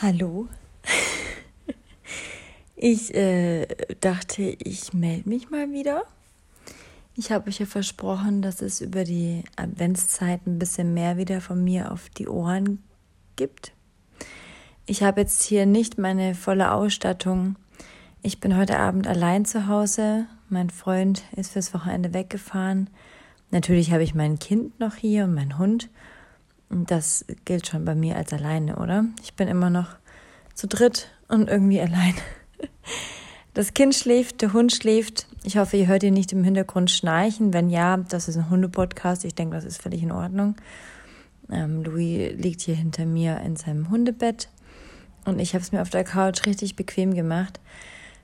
Hallo. Ich äh, dachte, ich melde mich mal wieder. Ich habe euch ja versprochen, dass es über die Adventszeit ein bisschen mehr wieder von mir auf die Ohren gibt. Ich habe jetzt hier nicht meine volle Ausstattung. Ich bin heute Abend allein zu Hause. Mein Freund ist fürs Wochenende weggefahren. Natürlich habe ich mein Kind noch hier und meinen Hund. Das gilt schon bei mir als alleine, oder? Ich bin immer noch zu dritt und irgendwie allein. Das Kind schläft, der Hund schläft. Ich hoffe, ihr hört ihn nicht im Hintergrund schnarchen. Wenn ja, das ist ein Hundepodcast. Ich denke, das ist völlig in Ordnung. Ähm, Louis liegt hier hinter mir in seinem Hundebett und ich habe es mir auf der Couch richtig bequem gemacht.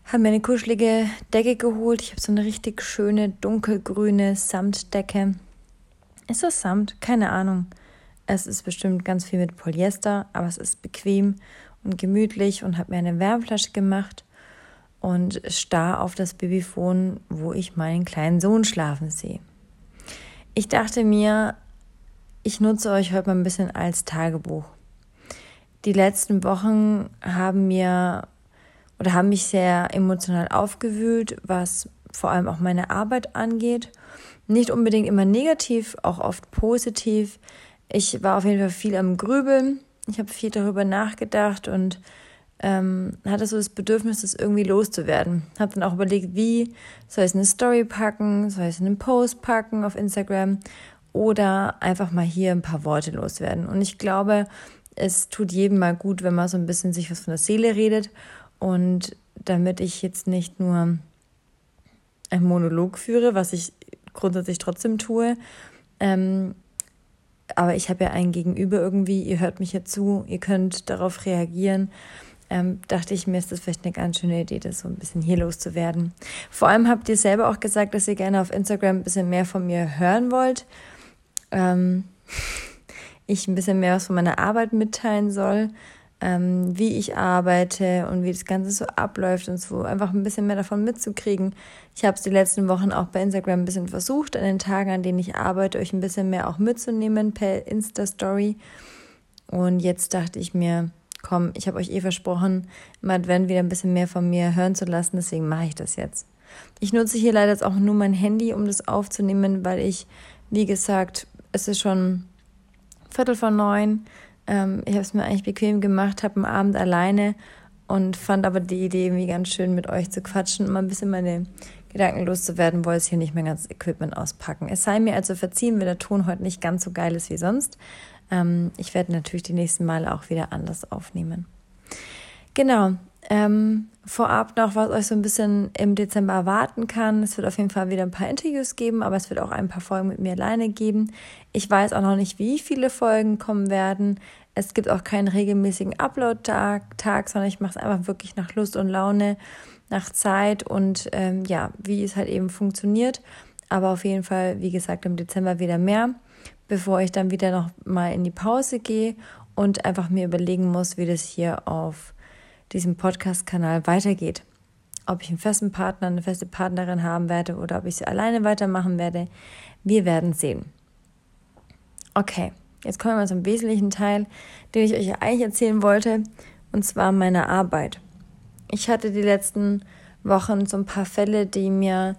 Habe mir eine kuschelige Decke geholt. Ich habe so eine richtig schöne dunkelgrüne Samtdecke. Ist das Samt? Keine Ahnung. Es ist bestimmt ganz viel mit Polyester, aber es ist bequem und gemütlich und habe mir eine Wärmflasche gemacht und starr auf das Babyphone, wo ich meinen kleinen Sohn schlafen sehe. Ich dachte mir, ich nutze euch heute mal ein bisschen als Tagebuch. Die letzten Wochen haben mir oder haben mich sehr emotional aufgewühlt, was vor allem auch meine Arbeit angeht. Nicht unbedingt immer negativ, auch oft positiv. Ich war auf jeden Fall viel am Grübeln. Ich habe viel darüber nachgedacht und ähm, hatte so das Bedürfnis, das irgendwie loszuwerden. Habe dann auch überlegt, wie soll ich es in eine Story packen, soll ich es in einen Post packen auf Instagram oder einfach mal hier ein paar Worte loswerden. Und ich glaube, es tut jedem mal gut, wenn man so ein bisschen sich was von der Seele redet und damit ich jetzt nicht nur einen Monolog führe, was ich grundsätzlich trotzdem tue, ähm, aber ich habe ja ein Gegenüber irgendwie, ihr hört mich ja zu, ihr könnt darauf reagieren. Ähm, dachte ich mir, ist das vielleicht eine ganz schöne Idee, das so ein bisschen hier loszuwerden. Vor allem habt ihr selber auch gesagt, dass ihr gerne auf Instagram ein bisschen mehr von mir hören wollt. Ähm, ich ein bisschen mehr was von meiner Arbeit mitteilen soll ähm, wie ich arbeite und wie das Ganze so abläuft und so, einfach ein bisschen mehr davon mitzukriegen. Ich habe es die letzten Wochen auch bei Instagram ein bisschen versucht, an den Tagen, an denen ich arbeite, euch ein bisschen mehr auch mitzunehmen per Insta-Story. Und jetzt dachte ich mir, komm, ich habe euch eh versprochen, im Advent wieder ein bisschen mehr von mir hören zu lassen, deswegen mache ich das jetzt. Ich nutze hier leider jetzt auch nur mein Handy, um das aufzunehmen, weil ich, wie gesagt, es ist schon Viertel vor neun. Ähm, ich habe es mir eigentlich bequem gemacht, habe einen Abend alleine und fand aber die Idee irgendwie ganz schön, mit euch zu quatschen mal ein bisschen meine Gedanken loszuwerden, wollte es hier nicht mehr ganz Equipment auspacken. Es sei mir also verziehen, wenn der Ton heute nicht ganz so geil ist wie sonst. Ähm, ich werde natürlich die nächsten Male auch wieder anders aufnehmen. Genau. Ähm, vorab noch, was euch so ein bisschen im Dezember erwarten kann. Es wird auf jeden Fall wieder ein paar Interviews geben, aber es wird auch ein paar Folgen mit mir alleine geben. Ich weiß auch noch nicht, wie viele Folgen kommen werden. Es gibt auch keinen regelmäßigen Upload-Tag, Tag, sondern ich mache es einfach wirklich nach Lust und Laune, nach Zeit und ähm, ja, wie es halt eben funktioniert. Aber auf jeden Fall, wie gesagt, im Dezember wieder mehr, bevor ich dann wieder noch mal in die Pause gehe und einfach mir überlegen muss, wie das hier auf diesem Podcast-Kanal weitergeht. Ob ich einen festen Partner, eine feste Partnerin haben werde oder ob ich sie alleine weitermachen werde, wir werden sehen. Okay, jetzt kommen wir zum wesentlichen Teil, den ich euch eigentlich erzählen wollte, und zwar meine Arbeit. Ich hatte die letzten Wochen so ein paar Fälle, die mir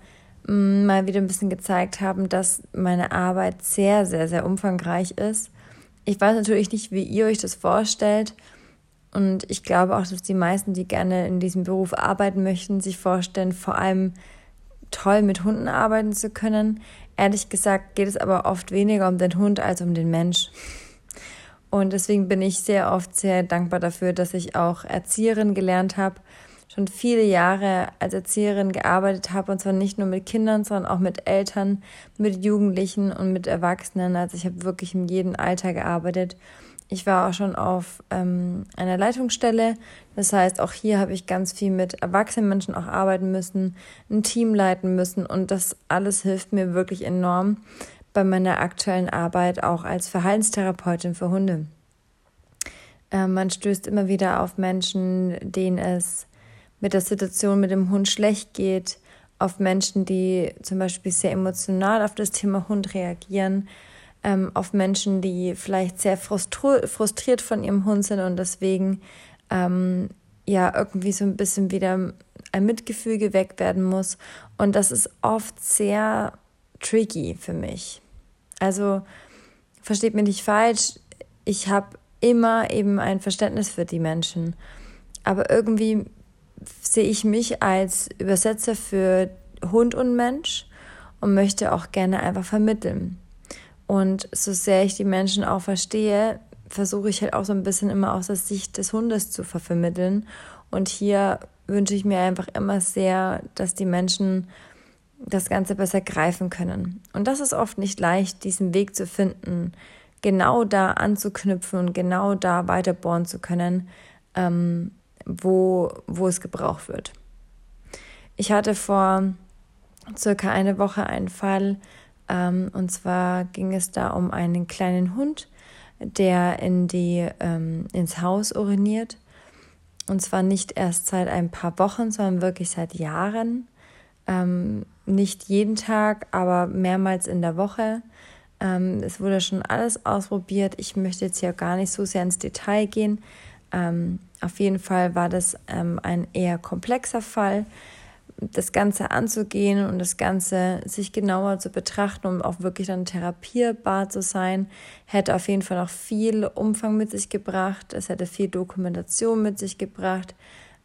mm, mal wieder ein bisschen gezeigt haben, dass meine Arbeit sehr, sehr, sehr umfangreich ist. Ich weiß natürlich nicht, wie ihr euch das vorstellt. Und ich glaube auch, dass die meisten, die gerne in diesem Beruf arbeiten möchten, sich vorstellen, vor allem toll mit Hunden arbeiten zu können. Ehrlich gesagt geht es aber oft weniger um den Hund als um den Mensch. Und deswegen bin ich sehr oft sehr dankbar dafür, dass ich auch Erzieherin gelernt habe, schon viele Jahre als Erzieherin gearbeitet habe und zwar nicht nur mit Kindern, sondern auch mit Eltern, mit Jugendlichen und mit Erwachsenen. Also ich habe wirklich in jedem Alter gearbeitet ich war auch schon auf ähm, einer Leitungsstelle. Das heißt, auch hier habe ich ganz viel mit erwachsenen Menschen auch arbeiten müssen, ein Team leiten müssen und das alles hilft mir wirklich enorm bei meiner aktuellen Arbeit auch als Verhaltenstherapeutin für Hunde. Äh, man stößt immer wieder auf Menschen, denen es mit der Situation mit dem Hund schlecht geht, auf Menschen, die zum Beispiel sehr emotional auf das Thema Hund reagieren ähm, auf Menschen, die vielleicht sehr frustriert von ihrem Hund sind und deswegen ähm, ja irgendwie so ein bisschen wieder ein Mitgefühl geweckt werden muss. Und das ist oft sehr tricky für mich. Also versteht mich nicht falsch, ich habe immer eben ein Verständnis für die Menschen. Aber irgendwie sehe ich mich als Übersetzer für Hund und Mensch und möchte auch gerne einfach vermitteln. Und so sehr ich die Menschen auch verstehe, versuche ich halt auch so ein bisschen immer aus der Sicht des Hundes zu vermitteln. Und hier wünsche ich mir einfach immer sehr, dass die Menschen das Ganze besser greifen können. Und das ist oft nicht leicht, diesen Weg zu finden, genau da anzuknüpfen und genau da weiterbohren zu können, ähm, wo, wo es gebraucht wird. Ich hatte vor circa eine Woche einen Fall, ähm, und zwar ging es da um einen kleinen Hund, der in die, ähm, ins Haus uriniert. Und zwar nicht erst seit ein paar Wochen, sondern wirklich seit Jahren. Ähm, nicht jeden Tag, aber mehrmals in der Woche. Ähm, es wurde schon alles ausprobiert. Ich möchte jetzt hier gar nicht so sehr ins Detail gehen. Ähm, auf jeden Fall war das ähm, ein eher komplexer Fall das Ganze anzugehen und das Ganze sich genauer zu betrachten, um auch wirklich dann therapierbar zu sein, hätte auf jeden Fall noch viel Umfang mit sich gebracht. Es hätte viel Dokumentation mit sich gebracht,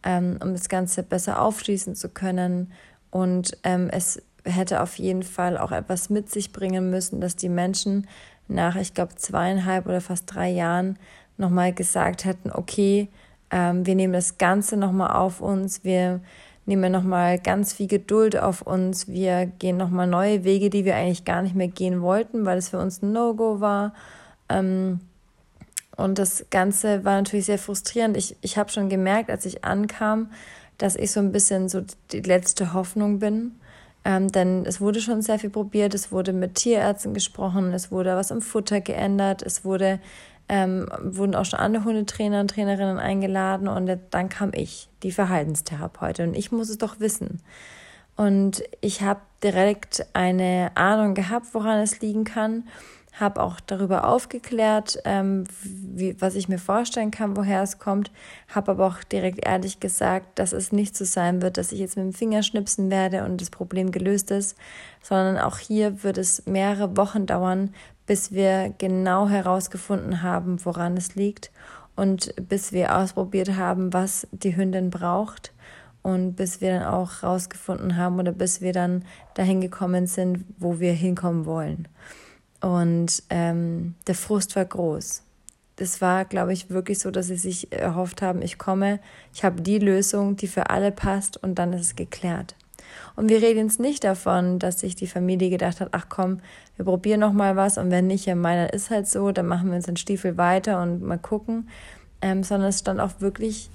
ähm, um das Ganze besser aufschließen zu können. Und ähm, es hätte auf jeden Fall auch etwas mit sich bringen müssen, dass die Menschen nach, ich glaube, zweieinhalb oder fast drei Jahren nochmal gesagt hätten, okay, ähm, wir nehmen das Ganze nochmal auf uns, wir nehmen wir nochmal ganz viel Geduld auf uns. Wir gehen nochmal neue Wege, die wir eigentlich gar nicht mehr gehen wollten, weil es für uns ein No-Go war. Ähm, und das Ganze war natürlich sehr frustrierend. Ich, ich habe schon gemerkt, als ich ankam, dass ich so ein bisschen so die letzte Hoffnung bin. Ähm, denn es wurde schon sehr viel probiert, es wurde mit Tierärzten gesprochen, es wurde was im Futter geändert, es wurde ähm, wurden auch schon andere Hundetrainer und Trainerinnen eingeladen und dann kam ich, die Verhaltenstherapeutin. Und ich muss es doch wissen. Und ich habe direkt eine Ahnung gehabt, woran es liegen kann, habe auch darüber aufgeklärt, ähm, wie, was ich mir vorstellen kann, woher es kommt, habe aber auch direkt ehrlich gesagt, dass es nicht so sein wird, dass ich jetzt mit dem Finger schnipsen werde und das Problem gelöst ist, sondern auch hier wird es mehrere Wochen dauern, bis wir genau herausgefunden haben, woran es liegt und bis wir ausprobiert haben, was die Hündin braucht und bis wir dann auch herausgefunden haben oder bis wir dann dahin gekommen sind, wo wir hinkommen wollen. Und ähm, der Frust war groß. Das war, glaube ich, wirklich so, dass sie sich erhofft haben, ich komme, ich habe die Lösung, die für alle passt und dann ist es geklärt. Und wir reden jetzt nicht davon, dass sich die Familie gedacht hat, ach komm, wir probieren noch mal was und wenn nicht, ja meiner ist halt so, dann machen wir uns den Stiefel weiter und mal gucken, ähm, sondern es stand auch wirklich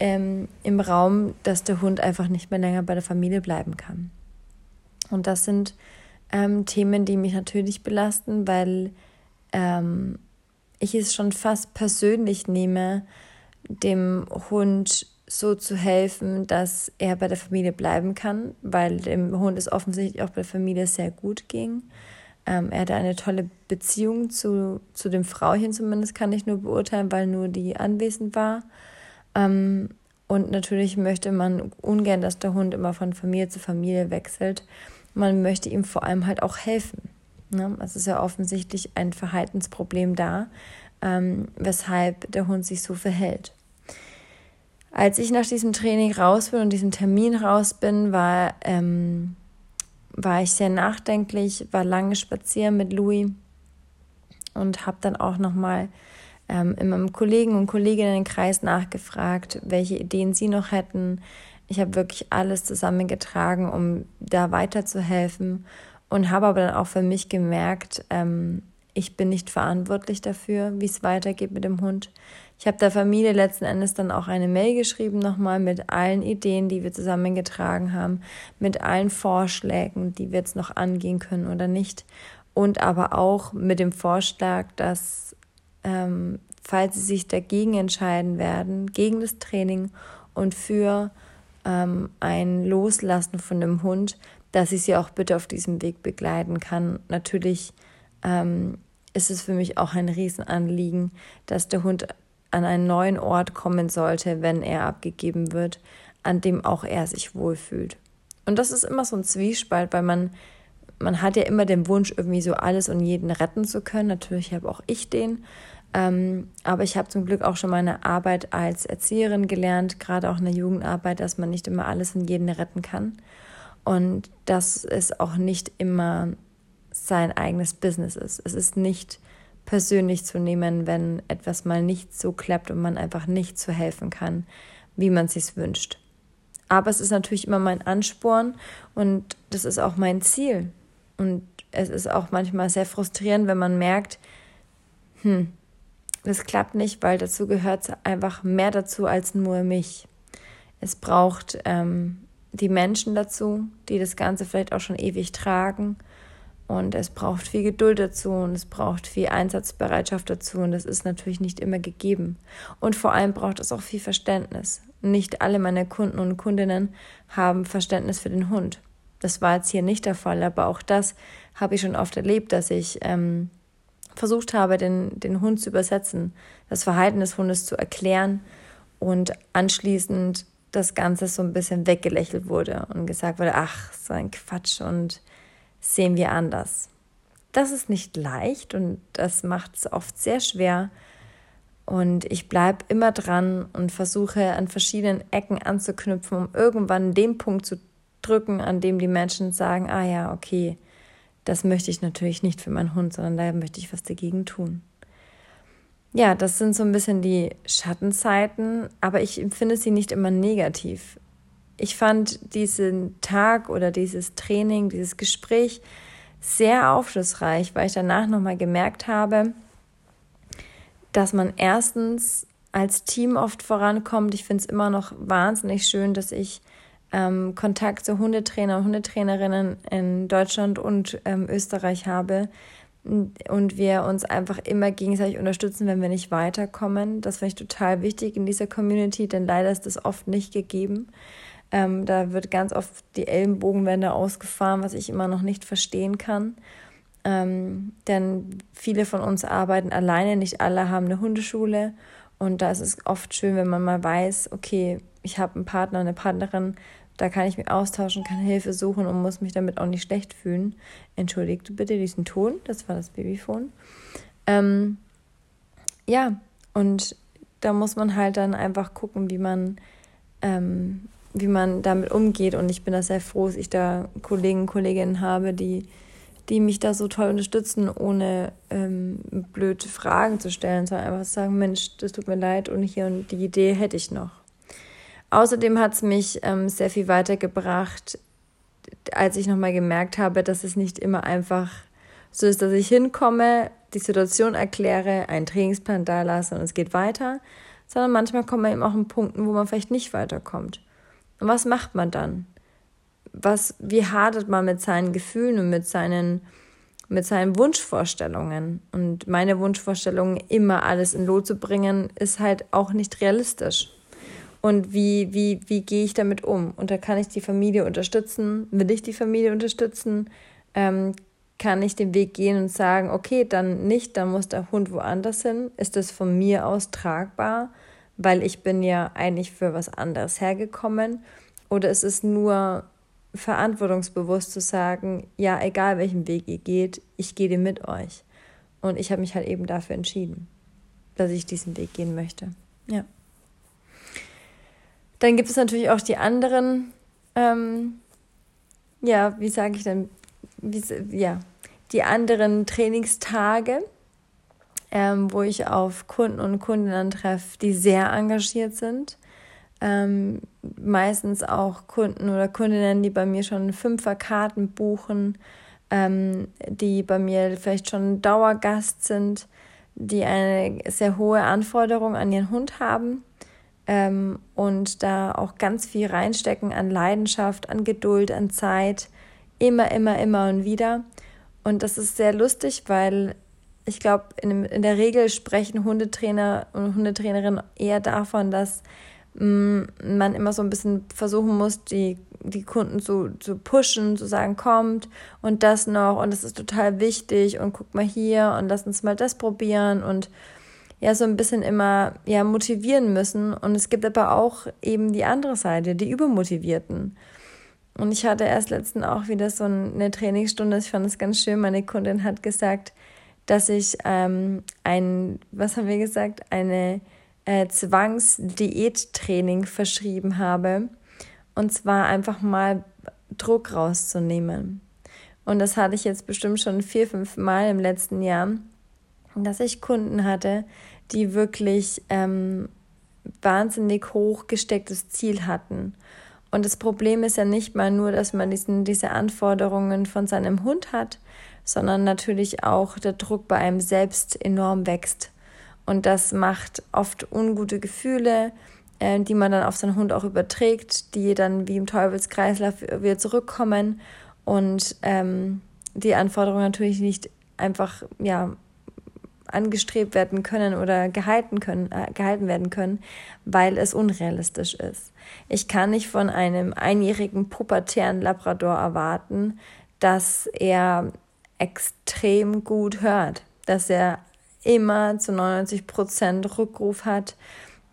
ähm, im Raum, dass der Hund einfach nicht mehr länger bei der Familie bleiben kann. Und das sind ähm, Themen, die mich natürlich belasten, weil ähm, ich es schon fast persönlich nehme, dem Hund so zu helfen, dass er bei der Familie bleiben kann, weil dem Hund es offensichtlich auch bei der Familie sehr gut ging. Ähm, er hatte eine tolle Beziehung zu, zu dem Frauchen zumindest, kann ich nur beurteilen, weil nur die anwesend war. Ähm, und natürlich möchte man ungern, dass der Hund immer von Familie zu Familie wechselt. Man möchte ihm vor allem halt auch helfen. Ne? Es ist ja offensichtlich ein Verhaltensproblem da, ähm, weshalb der Hund sich so verhält. Als ich nach diesem Training raus bin und diesem Termin raus bin, war, ähm, war ich sehr nachdenklich, war lange spazieren mit Louis und habe dann auch nochmal ähm, in meinem Kollegen und Kolleginnenkreis nachgefragt, welche Ideen sie noch hätten. Ich habe wirklich alles zusammengetragen, um da weiterzuhelfen und habe aber dann auch für mich gemerkt, ähm, ich bin nicht verantwortlich dafür, wie es weitergeht mit dem Hund. Ich habe der Familie letzten Endes dann auch eine Mail geschrieben, nochmal mit allen Ideen, die wir zusammengetragen haben, mit allen Vorschlägen, die wir jetzt noch angehen können oder nicht. Und aber auch mit dem Vorschlag, dass, ähm, falls sie sich dagegen entscheiden werden, gegen das Training und für ähm, ein Loslassen von dem Hund, dass ich sie auch bitte auf diesem Weg begleiten kann. Natürlich ähm, ist es für mich auch ein Riesenanliegen, dass der Hund an einen neuen Ort kommen sollte, wenn er abgegeben wird, an dem auch er sich wohlfühlt. Und das ist immer so ein Zwiespalt, weil man, man hat ja immer den Wunsch, irgendwie so alles und jeden retten zu können. Natürlich habe auch ich den. Ähm, aber ich habe zum Glück auch schon meine Arbeit als Erzieherin gelernt, gerade auch in der Jugendarbeit, dass man nicht immer alles und jeden retten kann. Und dass es auch nicht immer sein eigenes Business ist. Es ist nicht persönlich zu nehmen, wenn etwas mal nicht so klappt und man einfach nicht so helfen kann, wie man es sich wünscht. Aber es ist natürlich immer mein Ansporn und das ist auch mein Ziel. Und es ist auch manchmal sehr frustrierend, wenn man merkt, hm, das klappt nicht, weil dazu gehört einfach mehr dazu als nur mich. Es braucht ähm, die Menschen dazu, die das Ganze vielleicht auch schon ewig tragen und es braucht viel Geduld dazu und es braucht viel Einsatzbereitschaft dazu und das ist natürlich nicht immer gegeben. Und vor allem braucht es auch viel Verständnis. Nicht alle meine Kunden und Kundinnen haben Verständnis für den Hund. Das war jetzt hier nicht der Fall, aber auch das habe ich schon oft erlebt, dass ich ähm, versucht habe, den, den Hund zu übersetzen, das Verhalten des Hundes zu erklären und anschließend das Ganze so ein bisschen weggelächelt wurde und gesagt wurde, ach, so ein Quatsch und sehen wir anders. Das ist nicht leicht und das macht es oft sehr schwer. Und ich bleibe immer dran und versuche an verschiedenen Ecken anzuknüpfen, um irgendwann den Punkt zu drücken, an dem die Menschen sagen, ah ja, okay, das möchte ich natürlich nicht für meinen Hund, sondern da möchte ich was dagegen tun. Ja, das sind so ein bisschen die Schattenzeiten, aber ich empfinde sie nicht immer negativ ich fand diesen Tag oder dieses Training, dieses Gespräch sehr aufschlussreich, weil ich danach nochmal gemerkt habe, dass man erstens als Team oft vorankommt. Ich finde es immer noch wahnsinnig schön, dass ich ähm, Kontakt zu Hundetrainer und Hundetrainerinnen in Deutschland und ähm, Österreich habe und wir uns einfach immer gegenseitig unterstützen, wenn wir nicht weiterkommen. Das finde ich total wichtig in dieser Community, denn leider ist das oft nicht gegeben. Ähm, da wird ganz oft die Ellenbogenwände ausgefahren, was ich immer noch nicht verstehen kann. Ähm, denn viele von uns arbeiten alleine, nicht alle haben eine Hundeschule. Und da ist es oft schön, wenn man mal weiß, okay, ich habe einen Partner, eine Partnerin, da kann ich mich austauschen, kann Hilfe suchen und muss mich damit auch nicht schlecht fühlen. Entschuldigt bitte diesen Ton, das war das Babyphone. Ähm, ja, und da muss man halt dann einfach gucken, wie man ähm, wie man damit umgeht. Und ich bin da sehr froh, dass ich da Kollegen, Kolleginnen habe, die, die mich da so toll unterstützen, ohne ähm, blöde Fragen zu stellen, sondern einfach zu sagen, Mensch, das tut mir leid und hier und die Idee hätte ich noch. Außerdem hat es mich ähm, sehr viel weitergebracht, als ich nochmal gemerkt habe, dass es nicht immer einfach so ist, dass ich hinkomme, die Situation erkläre, einen Trainingsplan da lasse und es geht weiter, sondern manchmal kommt man eben auch an Punkten, wo man vielleicht nicht weiterkommt. Und was macht man dann? Was, wie hadert man mit seinen Gefühlen und mit seinen, mit seinen Wunschvorstellungen? Und meine Wunschvorstellung, immer alles in Lot zu bringen, ist halt auch nicht realistisch. Und wie, wie, wie gehe ich damit um? Und da kann ich die Familie unterstützen? Will ich die Familie unterstützen? Ähm, kann ich den Weg gehen und sagen, okay, dann nicht, dann muss der Hund woanders hin? Ist das von mir aus tragbar? Weil ich bin ja eigentlich für was anderes hergekommen? Oder ist es nur verantwortungsbewusst zu sagen, ja, egal welchen Weg ihr geht, ich gehe den mit euch. Und ich habe mich halt eben dafür entschieden, dass ich diesen Weg gehen möchte. Ja. Dann gibt es natürlich auch die anderen, ähm, ja, wie sage ich denn, wie, ja, die anderen Trainingstage ähm, wo ich auf Kunden und Kundinnen treffe, die sehr engagiert sind. Ähm, meistens auch Kunden oder Kundinnen, die bei mir schon Fünferkarten buchen, ähm, die bei mir vielleicht schon Dauergast sind, die eine sehr hohe Anforderung an ihren Hund haben ähm, und da auch ganz viel reinstecken an Leidenschaft, an Geduld, an Zeit, immer, immer, immer und wieder. Und das ist sehr lustig, weil ich glaube, in, in der Regel sprechen Hundetrainer und Hundetrainerinnen eher davon, dass mm, man immer so ein bisschen versuchen muss, die, die Kunden zu, zu pushen, zu sagen, kommt und das noch und das ist total wichtig und guck mal hier und lass uns mal das probieren und ja so ein bisschen immer ja motivieren müssen. Und es gibt aber auch eben die andere Seite, die Übermotivierten. Und ich hatte erst letztens auch wieder so eine Trainingsstunde. Ich fand es ganz schön. Meine Kundin hat gesagt, dass ich ähm, ein, was haben wir gesagt, eine äh, Zwangsdiättraining verschrieben habe. Und zwar einfach mal Druck rauszunehmen. Und das hatte ich jetzt bestimmt schon vier, fünf Mal im letzten Jahr, dass ich Kunden hatte, die wirklich ähm, wahnsinnig hoch gestecktes Ziel hatten. Und das Problem ist ja nicht mal nur, dass man diesen, diese Anforderungen von seinem Hund hat, sondern natürlich auch der Druck bei einem selbst enorm wächst. Und das macht oft ungute Gefühle, äh, die man dann auf seinen Hund auch überträgt, die dann wie im Teufelskreislauf wieder zurückkommen und ähm, die Anforderungen natürlich nicht einfach ja angestrebt werden können oder gehalten können äh, gehalten werden können, weil es unrealistisch ist. Ich kann nicht von einem einjährigen pubertären Labrador erwarten, dass er extrem gut hört, dass er immer zu 99 Prozent Rückruf hat,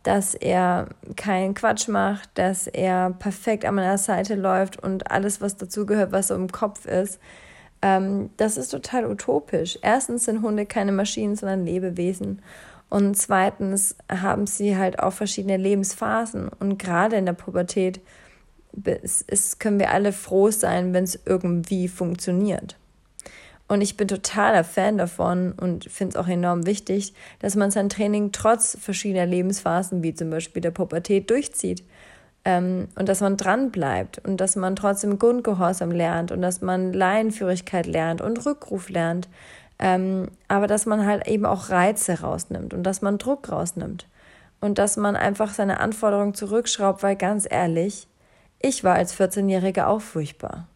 dass er keinen Quatsch macht, dass er perfekt an meiner Seite läuft und alles, was dazugehört, was so im Kopf ist. Ähm, das ist total utopisch. Erstens sind Hunde keine Maschinen, sondern Lebewesen. Und zweitens haben sie halt auch verschiedene Lebensphasen. Und gerade in der Pubertät ist, können wir alle froh sein, wenn es irgendwie funktioniert. Und ich bin totaler Fan davon und finde es auch enorm wichtig, dass man sein Training trotz verschiedener Lebensphasen, wie zum Beispiel der Pubertät, durchzieht. Ähm, und dass man dran bleibt und dass man trotzdem Grundgehorsam lernt und dass man Laienführigkeit lernt und Rückruf lernt. Ähm, aber dass man halt eben auch Reize rausnimmt und dass man Druck rausnimmt. Und dass man einfach seine Anforderungen zurückschraubt, weil ganz ehrlich, ich war als 14-Jährige auch furchtbar.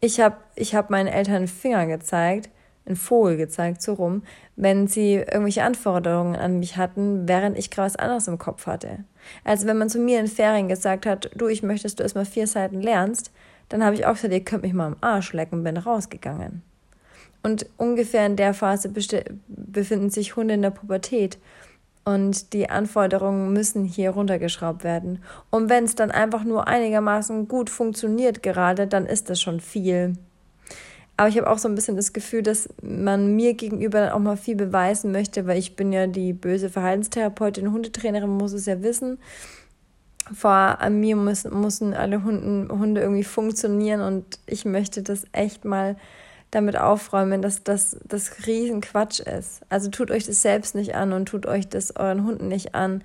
Ich habe ich hab meinen Eltern einen Finger gezeigt, einen Vogel gezeigt, so rum, wenn sie irgendwelche Anforderungen an mich hatten, während ich gerade was anderes im Kopf hatte. Also wenn man zu mir in Ferien gesagt hat, du, ich möchte, dass du erstmal vier Seiten lernst, dann habe ich auch gesagt, ihr könnt mich mal am Arsch lecken bin rausgegangen. Und ungefähr in der Phase befinden sich Hunde in der Pubertät. Und die Anforderungen müssen hier runtergeschraubt werden. Und wenn es dann einfach nur einigermaßen gut funktioniert gerade, dann ist das schon viel. Aber ich habe auch so ein bisschen das Gefühl, dass man mir gegenüber auch mal viel beweisen möchte, weil ich bin ja die böse Verhaltenstherapeutin, Hundetrainerin, muss es ja wissen. Vor mir müssen, müssen alle Hunden, Hunde irgendwie funktionieren und ich möchte das echt mal damit aufräumen, dass das das Riesenquatsch ist. Also tut euch das selbst nicht an und tut euch das euren Hunden nicht an.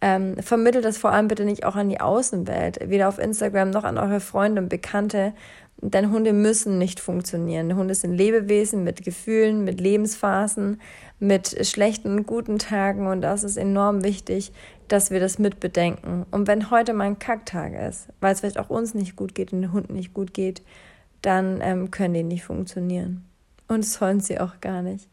Ähm, vermittelt das vor allem bitte nicht auch an die Außenwelt, weder auf Instagram noch an eure Freunde und Bekannte. Denn Hunde müssen nicht funktionieren. Hunde sind Lebewesen mit Gefühlen, mit Lebensphasen, mit schlechten und guten Tagen und das ist enorm wichtig, dass wir das mitbedenken. Und wenn heute mal ein Kacktag ist, weil es vielleicht auch uns nicht gut geht und den Hunden nicht gut geht, dann ähm, können die nicht funktionieren. Und sollen sie auch gar nicht.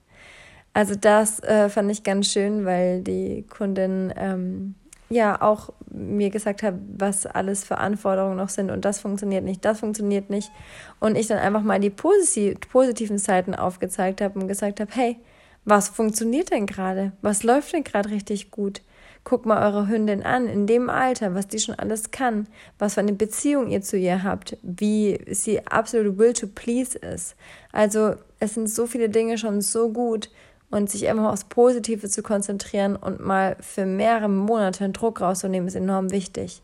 Also das äh, fand ich ganz schön, weil die Kundin ähm, ja auch mir gesagt hat, was alles für Anforderungen noch sind und das funktioniert nicht, das funktioniert nicht. Und ich dann einfach mal die positiven Seiten aufgezeigt habe und gesagt habe, hey, was funktioniert denn gerade? Was läuft denn gerade richtig gut? Guckt mal eure Hündin an, in dem Alter, was die schon alles kann, was für eine Beziehung ihr zu ihr habt, wie sie absolut will to please ist. Also es sind so viele Dinge schon so gut und sich immer aufs Positive zu konzentrieren und mal für mehrere Monate einen Druck rauszunehmen, ist enorm wichtig.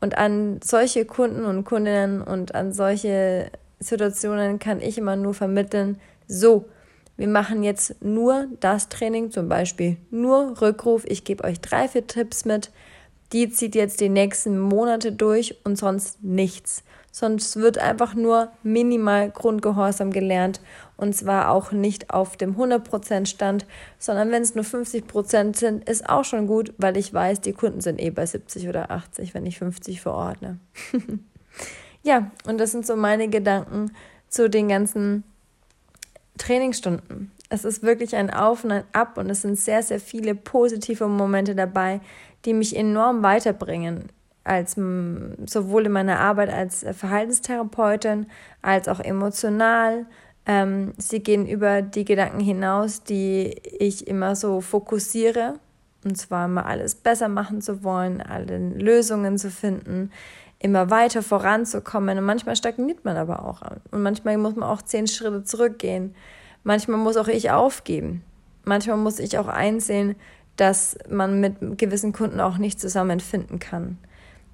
Und an solche Kunden und Kundinnen und an solche Situationen kann ich immer nur vermitteln, so, wir machen jetzt nur das Training, zum Beispiel nur Rückruf. Ich gebe euch drei, vier Tipps mit. Die zieht jetzt die nächsten Monate durch und sonst nichts. Sonst wird einfach nur minimal Grundgehorsam gelernt und zwar auch nicht auf dem 100% Stand, sondern wenn es nur 50% sind, ist auch schon gut, weil ich weiß, die Kunden sind eh bei 70 oder 80, wenn ich 50 verordne. ja, und das sind so meine Gedanken zu den ganzen Trainingsstunden. Es ist wirklich ein Auf und ein Ab und es sind sehr, sehr viele positive Momente dabei, die mich enorm weiterbringen, als sowohl in meiner Arbeit als Verhaltenstherapeutin als auch emotional. Ähm, sie gehen über die Gedanken hinaus, die ich immer so fokussiere, Und zwar immer alles besser machen zu wollen, alle Lösungen zu finden, immer weiter voranzukommen. Und manchmal stagniert man aber auch. Und manchmal muss man auch zehn Schritte zurückgehen. Manchmal muss auch ich aufgeben. Manchmal muss ich auch einsehen, dass man mit gewissen Kunden auch nicht zusammen finden kann.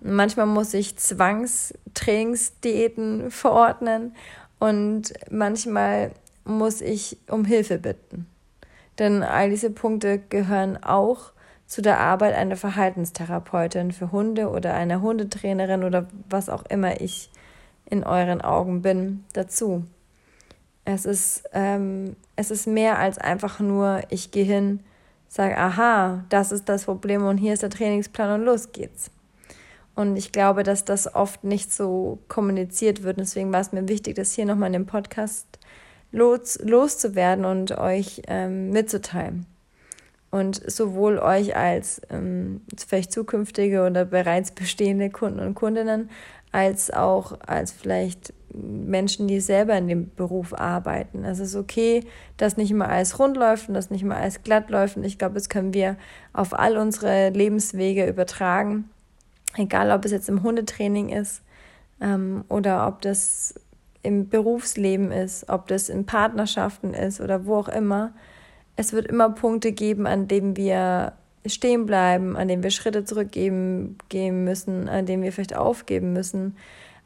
Manchmal muss ich Zwangstrainingsdiäten verordnen und manchmal muss ich um Hilfe bitten. Denn all diese Punkte gehören auch zu der Arbeit einer Verhaltenstherapeutin für Hunde oder einer Hundetrainerin oder was auch immer ich in euren Augen bin dazu. Es ist, ähm, es ist mehr als einfach nur, ich gehe hin, sage, aha, das ist das Problem und hier ist der Trainingsplan und los geht's. Und ich glaube, dass das oft nicht so kommuniziert wird. Deswegen war es mir wichtig, das hier nochmal in dem Podcast los, loszuwerden und euch ähm, mitzuteilen. Und sowohl euch als ähm, vielleicht zukünftige oder bereits bestehende Kunden und Kundinnen, als auch als vielleicht Menschen, die selber in dem Beruf arbeiten. Es ist okay, dass nicht immer alles rund läuft und dass nicht immer alles glatt läuft. Und ich glaube, das können wir auf all unsere Lebenswege übertragen Egal, ob es jetzt im Hundetraining ist ähm, oder ob das im Berufsleben ist, ob das in Partnerschaften ist oder wo auch immer. Es wird immer Punkte geben, an denen wir stehen bleiben, an denen wir Schritte zurückgeben gehen müssen, an denen wir vielleicht aufgeben müssen,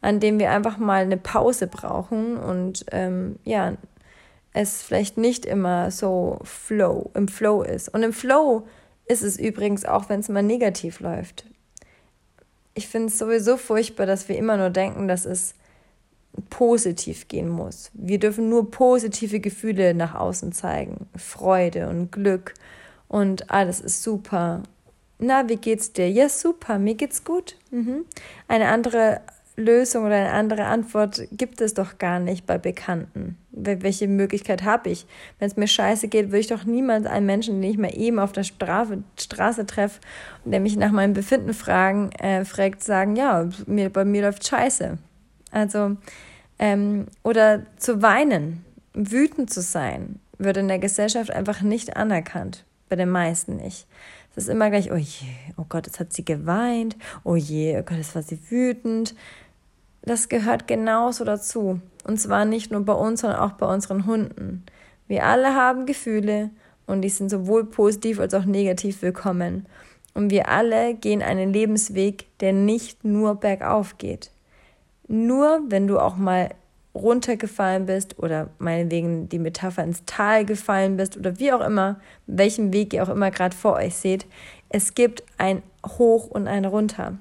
an denen wir einfach mal eine Pause brauchen und ähm, ja, es vielleicht nicht immer so flow, im Flow ist. Und im Flow ist es übrigens auch, wenn es mal negativ läuft ich finde es sowieso furchtbar, dass wir immer nur denken, dass es positiv gehen muss. Wir dürfen nur positive Gefühle nach außen zeigen. Freude und Glück und alles ist super. Na, wie geht's dir? Ja, super, mir geht's gut. Mhm. Eine andere Lösung oder eine andere Antwort gibt es doch gar nicht bei Bekannten. Welche Möglichkeit habe ich? Wenn es mir scheiße geht, würde ich doch niemals einen Menschen, den ich mal eben auf der Strafe, Straße treffe und der mich nach meinem Befinden fragen, äh, fragt, sagen, ja, mir, bei mir läuft scheiße. Also, ähm, oder zu weinen, wütend zu sein, wird in der Gesellschaft einfach nicht anerkannt. Bei den meisten nicht. Es ist immer gleich, oh je, oh Gott, jetzt hat sie geweint, oh je, oh Gott, jetzt war sie wütend das gehört genauso dazu. Und zwar nicht nur bei uns, sondern auch bei unseren Hunden. Wir alle haben Gefühle und die sind sowohl positiv als auch negativ willkommen. Und wir alle gehen einen Lebensweg, der nicht nur bergauf geht. Nur wenn du auch mal runtergefallen bist oder meinetwegen die Metapher ins Tal gefallen bist oder wie auch immer, welchen Weg ihr auch immer gerade vor euch seht, es gibt ein Hoch und ein Runter.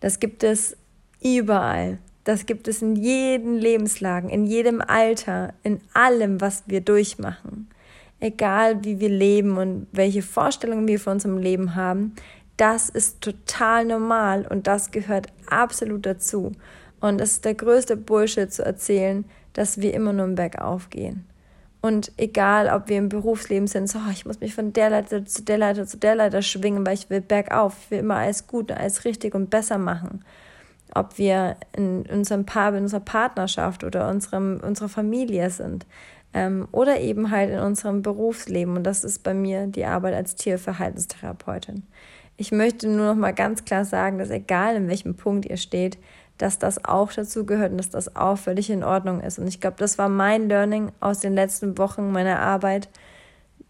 Das gibt es Überall. Das gibt es in jeden Lebenslagen, in jedem Alter, in allem, was wir durchmachen. Egal wie wir leben und welche Vorstellungen wir von unserem Leben haben, das ist total normal und das gehört absolut dazu. Und es ist der größte Bullshit zu erzählen, dass wir immer nur im Bergauf gehen. Und egal, ob wir im Berufsleben sind, so, oh, ich muss mich von der Leiter zu der Leiter zu der Leiter schwingen, weil ich will bergauf, ich will immer alles gut, alles richtig und besser machen ob wir in unserem Paar, in unserer Partnerschaft oder unserem, unserer Familie sind ähm, oder eben halt in unserem Berufsleben. Und das ist bei mir die Arbeit als Tierverhaltenstherapeutin. Ich möchte nur noch mal ganz klar sagen, dass egal in welchem Punkt ihr steht, dass das auch dazu gehört und dass das auch völlig in Ordnung ist. Und ich glaube, das war mein Learning aus den letzten Wochen meiner Arbeit,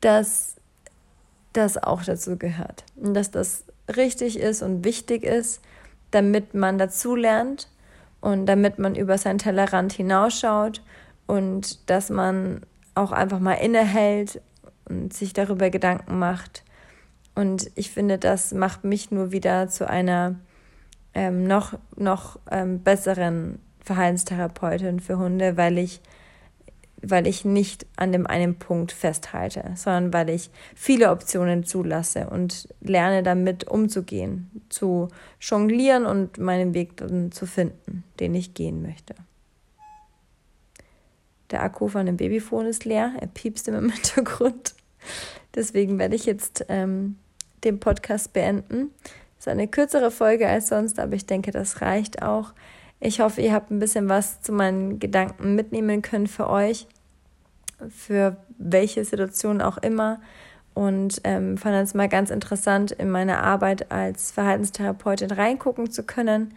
dass das auch dazu gehört und dass das richtig ist und wichtig ist damit man dazulernt und damit man über sein Tellerrand hinausschaut und dass man auch einfach mal innehält und sich darüber Gedanken macht. Und ich finde, das macht mich nur wieder zu einer ähm, noch, noch ähm, besseren Verhaltenstherapeutin für Hunde, weil ich weil ich nicht an dem einen Punkt festhalte, sondern weil ich viele Optionen zulasse und lerne damit umzugehen, zu jonglieren und meinen Weg dann zu finden, den ich gehen möchte. Der Akku von dem Babyphone ist leer, er piepst immer im Hintergrund. Deswegen werde ich jetzt ähm, den Podcast beenden. Das ist eine kürzere Folge als sonst, aber ich denke, das reicht auch. Ich hoffe, ihr habt ein bisschen was zu meinen Gedanken mitnehmen können für euch, für welche Situation auch immer. und ähm, fand es mal ganz interessant, in meine Arbeit als Verhaltenstherapeutin reingucken zu können.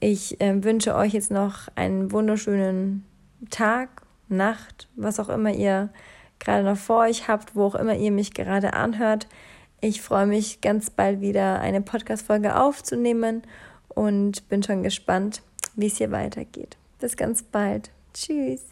Ich äh, wünsche euch jetzt noch einen wunderschönen Tag, Nacht, was auch immer ihr gerade noch vor euch habt, wo auch immer ihr mich gerade anhört. Ich freue mich ganz bald wieder eine Podcast-Folge aufzunehmen und bin schon gespannt, wie es hier weitergeht. Bis ganz bald. Tschüss.